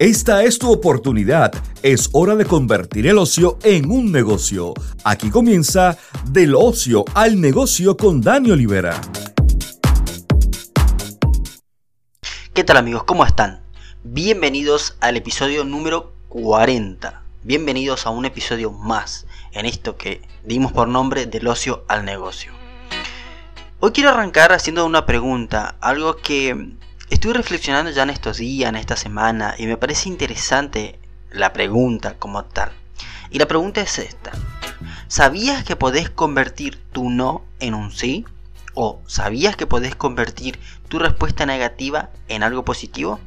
Esta es tu oportunidad. Es hora de convertir el ocio en un negocio. Aquí comienza Del ocio al negocio con Dani Olivera. ¿Qué tal amigos? ¿Cómo están? Bienvenidos al episodio número 40. Bienvenidos a un episodio más en esto que dimos por nombre Del ocio al negocio. Hoy quiero arrancar haciendo una pregunta, algo que Estuve reflexionando ya en estos días, en esta semana, y me parece interesante la pregunta como tal. Y la pregunta es esta. ¿Sabías que podés convertir tu no en un sí? ¿O sabías que podés convertir tu respuesta negativa en algo positivo?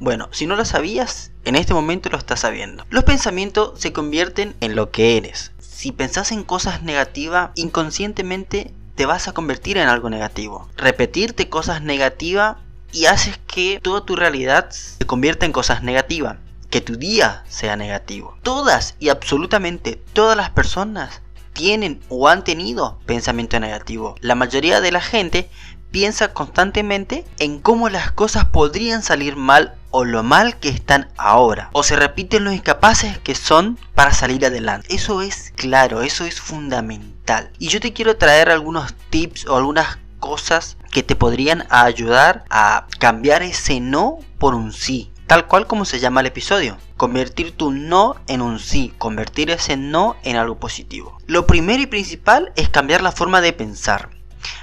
Bueno, si no lo sabías, en este momento lo estás sabiendo. Los pensamientos se convierten en lo que eres. Si pensás en cosas negativas, inconscientemente te vas a convertir en algo negativo. Repetirte cosas negativas y haces que toda tu realidad se convierta en cosas negativas. Que tu día sea negativo. Todas y absolutamente todas las personas tienen o han tenido pensamiento negativo. La mayoría de la gente piensa constantemente en cómo las cosas podrían salir mal o lo mal que están ahora. O se repiten los incapaces que son para salir adelante. Eso es claro, eso es fundamental. Y yo te quiero traer algunos tips o algunas cosas que te podrían ayudar a cambiar ese no por un sí. Tal cual como se llama el episodio. Convertir tu no en un sí. Convertir ese no en algo positivo. Lo primero y principal es cambiar la forma de pensar.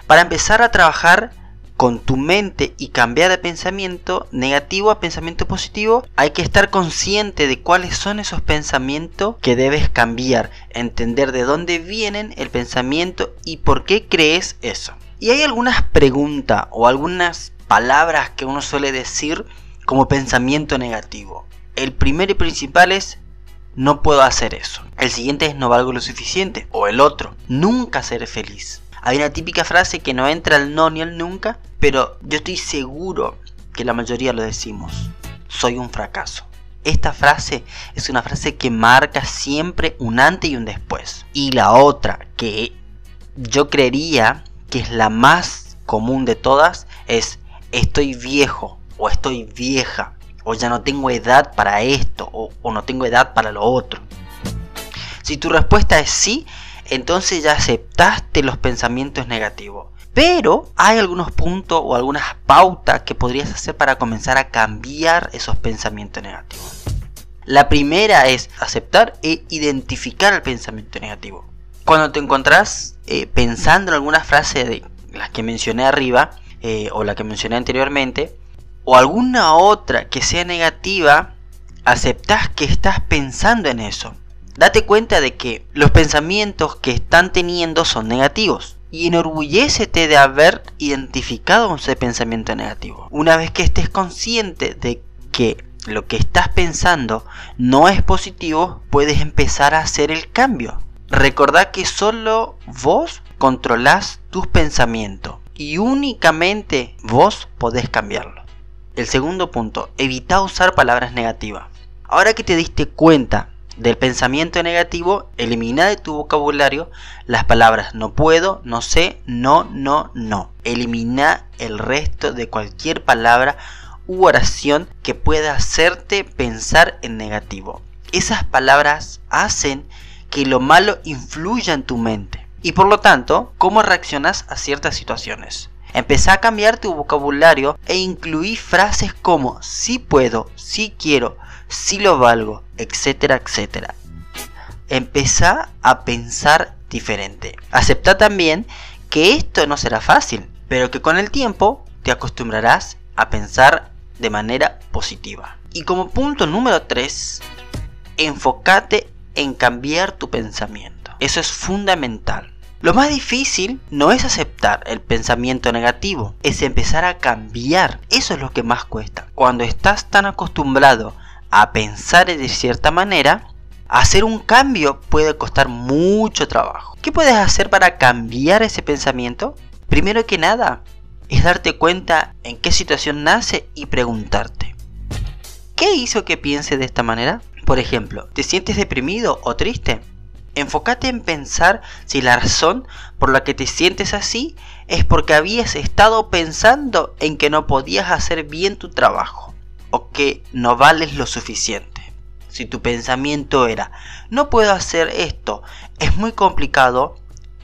Para empezar a trabajar con tu mente y cambiar de pensamiento negativo a pensamiento positivo, hay que estar consciente de cuáles son esos pensamientos que debes cambiar, entender de dónde vienen el pensamiento y por qué crees eso. Y hay algunas preguntas o algunas palabras que uno suele decir como pensamiento negativo. El primero y principal es no puedo hacer eso. El siguiente es no valgo lo suficiente. O el otro, nunca seré feliz. Hay una típica frase que no entra al no ni al nunca, pero yo estoy seguro que la mayoría lo decimos. Soy un fracaso. Esta frase es una frase que marca siempre un antes y un después. Y la otra que yo creería que es la más común de todas es estoy viejo o estoy vieja o ya no tengo edad para esto o, o no tengo edad para lo otro. Si tu respuesta es sí, entonces ya aceptaste los pensamientos negativos. Pero hay algunos puntos o algunas pautas que podrías hacer para comenzar a cambiar esos pensamientos negativos. La primera es aceptar e identificar el pensamiento negativo. Cuando te encontrás eh, pensando en alguna frase de las que mencioné arriba eh, o la que mencioné anteriormente, o alguna otra que sea negativa, aceptás que estás pensando en eso date cuenta de que los pensamientos que están teniendo son negativos. Y enorgullécete de haber identificado ese pensamiento negativo. Una vez que estés consciente de que lo que estás pensando no es positivo, puedes empezar a hacer el cambio. Recordá que solo vos controlás tus pensamientos y únicamente vos podés cambiarlo. El segundo punto, evita usar palabras negativas. Ahora que te diste cuenta del pensamiento negativo, elimina de tu vocabulario las palabras no puedo, no sé, no, no, no. Elimina el resto de cualquier palabra u oración que pueda hacerte pensar en negativo. Esas palabras hacen que lo malo influya en tu mente y por lo tanto, cómo reaccionas a ciertas situaciones. Empezá a cambiar tu vocabulario e incluí frases como sí puedo, sí quiero, sí lo valgo, etcétera, etcétera. Empezá a pensar diferente. Acepta también que esto no será fácil, pero que con el tiempo te acostumbrarás a pensar de manera positiva. Y como punto número 3, enfócate en cambiar tu pensamiento. Eso es fundamental. Lo más difícil no es aceptar el pensamiento negativo, es empezar a cambiar. Eso es lo que más cuesta. Cuando estás tan acostumbrado a pensar de cierta manera, hacer un cambio puede costar mucho trabajo. ¿Qué puedes hacer para cambiar ese pensamiento? Primero que nada, es darte cuenta en qué situación nace y preguntarte, ¿qué hizo que piense de esta manera? Por ejemplo, ¿te sientes deprimido o triste? Enfócate en pensar si la razón por la que te sientes así es porque habías estado pensando en que no podías hacer bien tu trabajo o que no vales lo suficiente. Si tu pensamiento era, no puedo hacer esto, es muy complicado,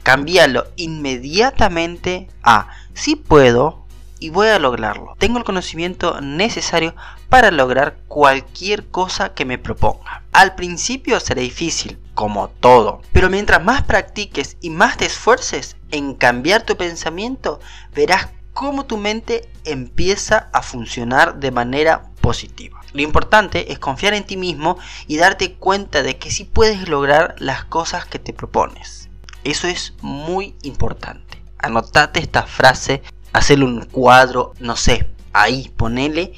cámbialo inmediatamente a, sí puedo y voy a lograrlo. Tengo el conocimiento necesario para lograr cualquier cosa que me proponga. Al principio será difícil, como todo, pero mientras más practiques y más te esfuerces en cambiar tu pensamiento, verás cómo tu mente empieza a funcionar de manera positiva. Lo importante es confiar en ti mismo y darte cuenta de que sí puedes lograr las cosas que te propones. Eso es muy importante. Anotate esta frase hacerle un cuadro, no sé, ahí, ponele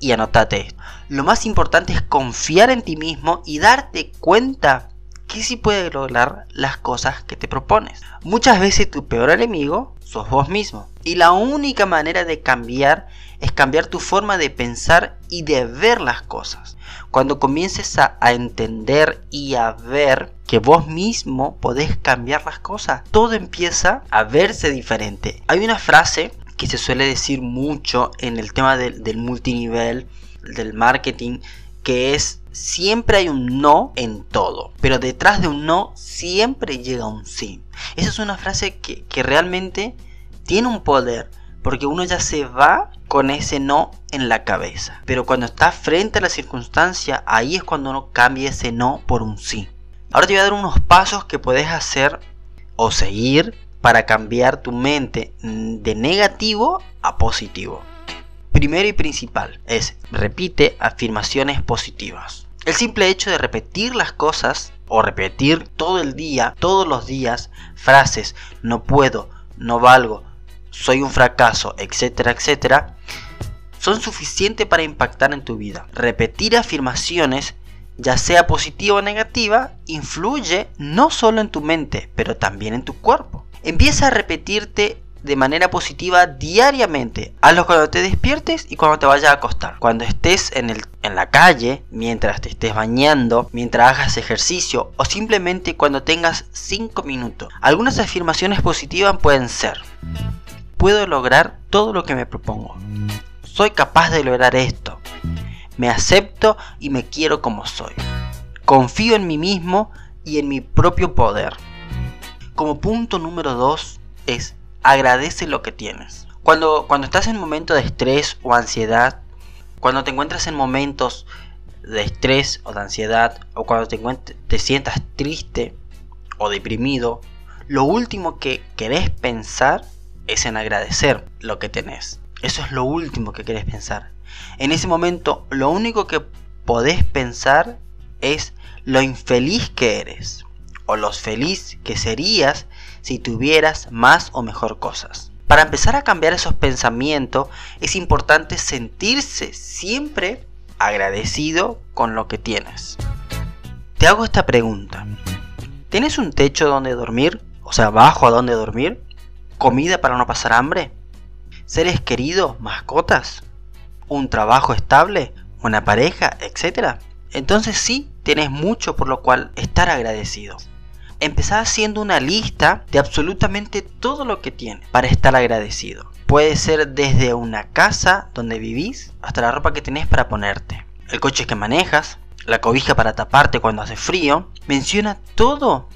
y anotate esto. Lo más importante es confiar en ti mismo y darte cuenta que si puedes lograr las cosas que te propones. Muchas veces tu peor enemigo sos vos mismo. Y la única manera de cambiar es cambiar tu forma de pensar y de ver las cosas. Cuando comiences a, entender y a ver que vos mismo podés cambiar las cosas, todo empieza a verse diferente. Hay una frase que se suele decir mucho en el tema del multinivel, del marketing, que es siempre hay un no en todo, pero detrás de un no siempre llega un sí. Esa es una frase que, que realmente tiene un poder, porque uno ya se va con ese no en la cabeza. Pero cuando está frente a la circunstancia, ahí es cuando uno cambia ese no por un sí. Ahora te voy a dar unos pasos que puedes hacer o seguir para cambiar tu mente de negativo a positivo. Primero y principal es repite afirmaciones positivas. El simple hecho de repetir las cosas o repetir todo el día, todos los días, frases no puedo, no valgo, soy un fracaso, etcétera, etcétera, son suficientes para impactar en tu vida. Repetir afirmaciones, ya sea positiva o negativa, influye no solo en tu mente, pero también en tu cuerpo. Empieza a repetirte de manera positiva diariamente. Hazlo cuando te despiertes y cuando te vayas a acostar. Cuando estés en, el, en la calle, mientras te estés bañando, mientras hagas ejercicio o simplemente cuando tengas 5 minutos. Algunas afirmaciones positivas pueden ser. Puedo lograr todo lo que me propongo. Soy capaz de lograr esto. Me acepto y me quiero como soy. Confío en mí mismo y en mi propio poder. Como punto número 2 es agradece lo que tienes. Cuando, cuando estás en momentos de estrés o ansiedad, cuando te encuentras en momentos de estrés o de ansiedad, o cuando te, te sientas triste o deprimido, lo último que querés pensar es en agradecer lo que tenés. Eso es lo último que querés pensar. En ese momento, lo único que podés pensar es lo infeliz que eres o lo feliz que serías si tuvieras más o mejor cosas. Para empezar a cambiar esos pensamientos es importante sentirse siempre agradecido con lo que tienes. Te hago esta pregunta. ¿Tienes un techo donde dormir? O sea, bajo a donde dormir comida para no pasar hambre, seres queridos, mascotas, un trabajo estable, una pareja, etc. Entonces sí, tienes mucho por lo cual estar agradecido. Empezá haciendo una lista de absolutamente todo lo que tienes para estar agradecido. Puede ser desde una casa donde vivís hasta la ropa que tenés para ponerte, el coche que manejas, la cobija para taparte cuando hace frío. Menciona todo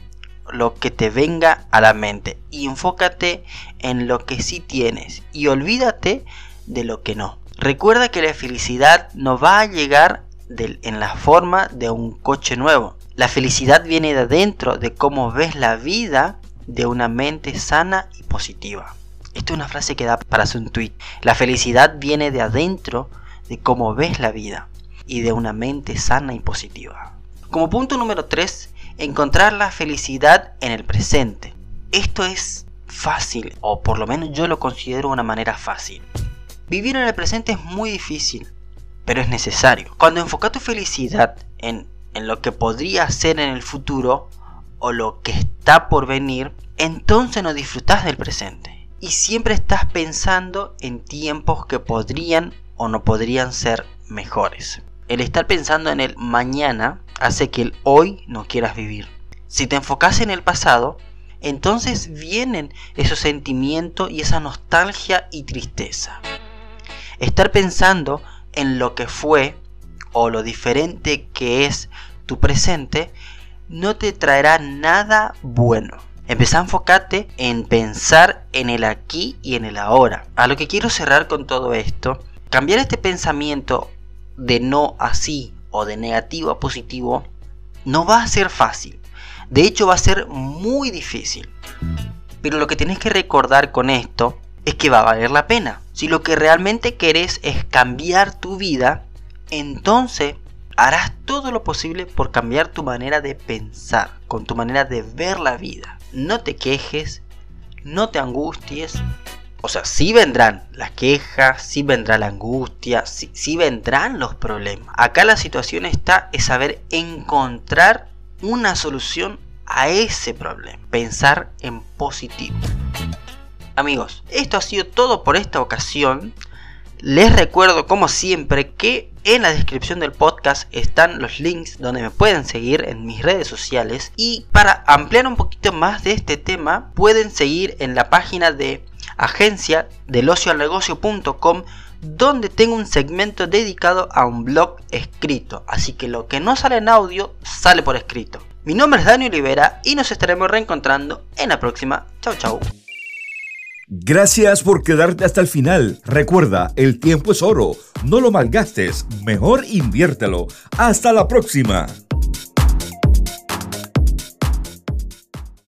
lo que te venga a la mente y enfócate en lo que sí tienes y olvídate de lo que no. Recuerda que la felicidad no va a llegar en la forma de un coche nuevo. La felicidad viene de adentro, de cómo ves la vida de una mente sana y positiva. Esta es una frase que da para hacer un tweet. La felicidad viene de adentro, de cómo ves la vida y de una mente sana y positiva. Como punto número 3, encontrar la felicidad en el presente. Esto es fácil, o por lo menos yo lo considero una manera fácil. Vivir en el presente es muy difícil, pero es necesario. Cuando enfocas tu felicidad en, en lo que podría ser en el futuro o lo que está por venir, entonces no disfrutas del presente. Y siempre estás pensando en tiempos que podrían o no podrían ser mejores. El estar pensando en el mañana hace que el hoy no quieras vivir. Si te enfocas en el pasado, entonces vienen esos sentimientos y esa nostalgia y tristeza. Estar pensando en lo que fue o lo diferente que es tu presente, no te traerá nada bueno. Empezá a enfocarte en pensar en el aquí y en el ahora. A lo que quiero cerrar con todo esto, cambiar este pensamiento de no así o de negativo a positivo no va a ser fácil. De hecho va a ser muy difícil. Pero lo que tienes que recordar con esto es que va a valer la pena. Si lo que realmente querés es cambiar tu vida, entonces harás todo lo posible por cambiar tu manera de pensar, con tu manera de ver la vida. No te quejes, no te angusties. O sea, sí vendrán las quejas, sí vendrá la angustia, sí, sí vendrán los problemas. Acá la situación está es saber encontrar una solución a ese problema. Pensar en positivo. Amigos, esto ha sido todo por esta ocasión. Les recuerdo como siempre que en la descripción del podcast están los links donde me pueden seguir en mis redes sociales y para ampliar un poquito más de este tema pueden seguir en la página de agencia del negocio.com donde tengo un segmento dedicado a un blog escrito, así que lo que no sale en audio sale por escrito. Mi nombre es Daniel Olivera y nos estaremos reencontrando en la próxima. Chau chau. Gracias por quedarte hasta el final. Recuerda, el tiempo es oro. No lo malgastes. Mejor inviértelo. Hasta la próxima.